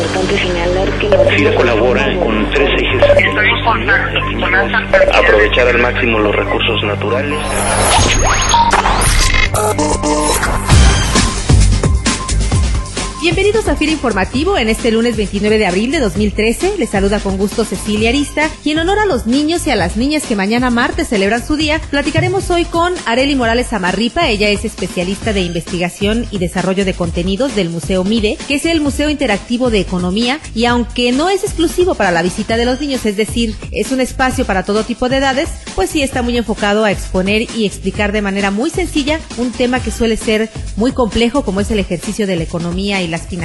importante señalar que FIRA colabora con tres ejes. Aprovechar al máximo los recursos naturales. Bienvenidos a FIRA Informativo en este lunes 29 de abril de 2013. Les saluda con gusto Cecilia Arista y en honor a los niños y a las niñas que mañana martes celebran su día, platicaremos hoy con Areli Morales Amarripa. Ella es especialista de investigación y desarrollo de contenidos del Museo MIDE, que es el Museo Interactivo de Economía y aunque no es exclusivo para la visita de los niños, es decir, es un espacio para todo tipo de edades, pues sí está muy enfocado a exponer y explicar de manera muy sencilla un tema que suele ser muy complejo como es el ejercicio de la economía y las finanzas.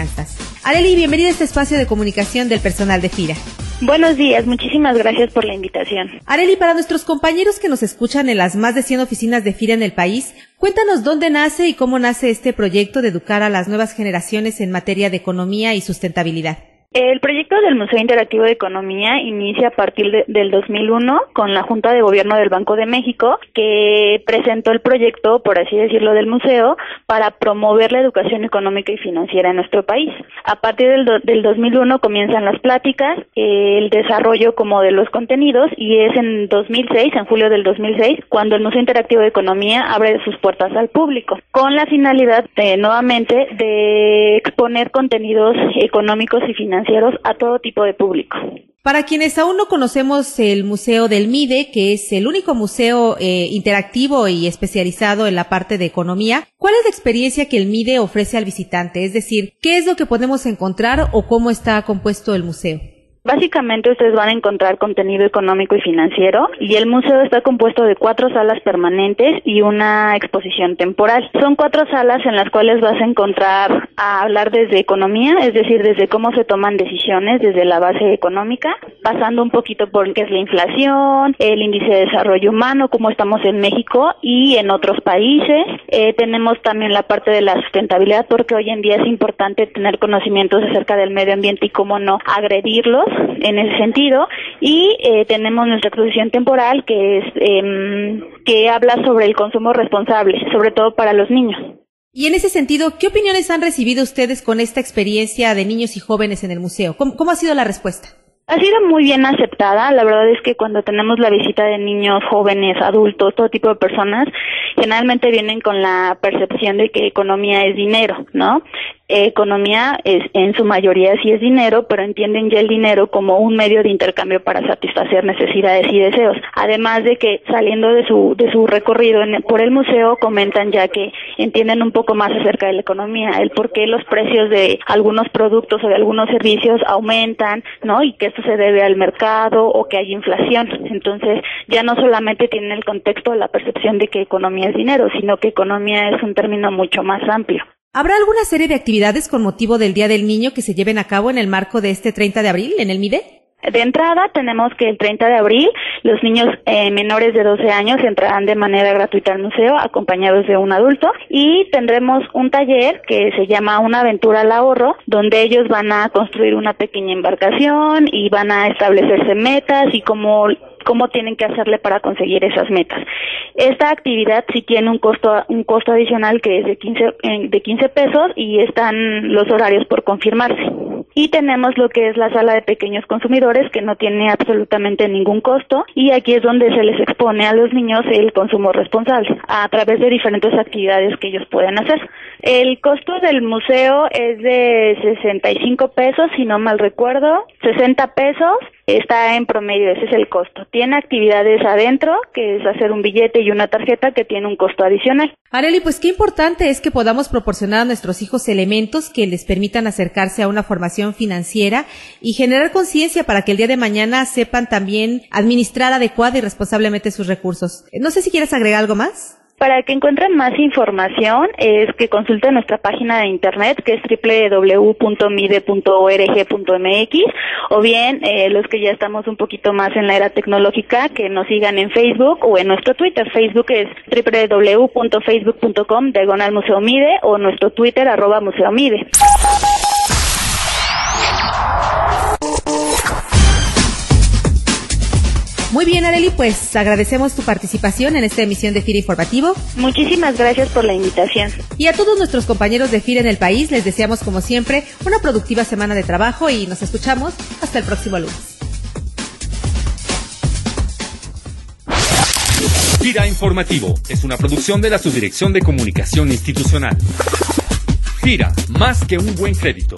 Areli, bienvenida a este espacio de comunicación del personal de FIRA. Buenos días, muchísimas gracias por la invitación. Areli, para nuestros compañeros que nos escuchan en las más de 100 oficinas de FIRA en el país, cuéntanos dónde nace y cómo nace este proyecto de educar a las nuevas generaciones en materia de economía y sustentabilidad. El proyecto del Museo Interactivo de Economía inicia a partir de, del 2001 con la Junta de Gobierno del Banco de México, que presentó el proyecto, por así decirlo, del museo para promover la educación económica y financiera en nuestro país. A partir del, del 2001 comienzan las pláticas, eh, el desarrollo como de los contenidos y es en 2006, en julio del 2006, cuando el Museo Interactivo de Economía abre sus puertas al público, con la finalidad de, nuevamente de exponer contenidos económicos y financieros a todo tipo de público. Para quienes aún no conocemos el Museo del MIDE, que es el único museo eh, interactivo y especializado en la parte de economía, ¿cuál es la experiencia que el MIDE ofrece al visitante? Es decir, ¿qué es lo que podemos encontrar o cómo está compuesto el museo? Básicamente ustedes van a encontrar contenido económico y financiero y el museo está compuesto de cuatro salas permanentes y una exposición temporal. Son cuatro salas en las cuales vas a encontrar a hablar desde economía, es decir, desde cómo se toman decisiones desde la base económica, pasando un poquito por qué es la inflación, el índice de desarrollo humano, cómo estamos en México y en otros países. Eh, tenemos también la parte de la sustentabilidad porque hoy en día es importante tener conocimientos acerca del medio ambiente y cómo no agredirlos en ese sentido y eh, tenemos nuestra exposición temporal que es eh, que habla sobre el consumo responsable, sobre todo para los niños. Y en ese sentido, ¿qué opiniones han recibido ustedes con esta experiencia de niños y jóvenes en el museo? ¿Cómo, cómo ha sido la respuesta? Ha sido muy bien aceptada. La verdad es que cuando tenemos la visita de niños, jóvenes, adultos, todo tipo de personas, generalmente vienen con la percepción de que economía es dinero, ¿no? Economía es en su mayoría sí es dinero, pero entienden ya el dinero como un medio de intercambio para satisfacer necesidades y deseos. Además de que saliendo de su de su recorrido en, por el museo comentan ya que entienden un poco más acerca de la economía, el por qué los precios de algunos productos o de algunos servicios aumentan, ¿no? Y que esto se debe al mercado o que hay inflación. Entonces, ya no solamente tienen el contexto de la percepción de que economía es dinero, sino que economía es un término mucho más amplio. ¿Habrá alguna serie de actividades con motivo del Día del Niño que se lleven a cabo en el marco de este 30 de abril en el MIDE? De entrada tenemos que el 30 de abril los niños eh, menores de 12 años entrarán de manera gratuita al museo acompañados de un adulto y tendremos un taller que se llama Una aventura al ahorro donde ellos van a construir una pequeña embarcación y van a establecerse metas y cómo cómo tienen que hacerle para conseguir esas metas. Esta actividad sí tiene un costo un costo adicional que es de 15 de 15 pesos y están los horarios por confirmarse. Y tenemos lo que es la sala de pequeños consumidores que no tiene absolutamente ningún costo y aquí es donde se les expone a los niños el consumo responsable a través de diferentes actividades que ellos pueden hacer. El costo del museo es de 65 pesos, si no mal recuerdo, 60 pesos está en promedio, ese es el costo. Tiene actividades adentro, que es hacer un billete y una tarjeta que tiene un costo adicional. Areli, pues qué importante es que podamos proporcionar a nuestros hijos elementos que les permitan acercarse a una formación financiera y generar conciencia para que el día de mañana sepan también administrar adecuada y responsablemente sus recursos. No sé si quieres agregar algo más. Para que encuentren más información es que consulten nuestra página de internet que es www.mide.org.mx o bien eh, los que ya estamos un poquito más en la era tecnológica que nos sigan en Facebook o en nuestro Twitter. Facebook es www.facebook.com diagonal Museo Mide o nuestro Twitter arroba Museo Mide. Muy bien. Areli, pues agradecemos tu participación en esta emisión de FIRA Informativo. Muchísimas gracias por la invitación. Y a todos nuestros compañeros de FIRA en el país les deseamos, como siempre, una productiva semana de trabajo y nos escuchamos hasta el próximo lunes. FIRA Informativo es una producción de la Subdirección de Comunicación Institucional. FIRA, más que un buen crédito.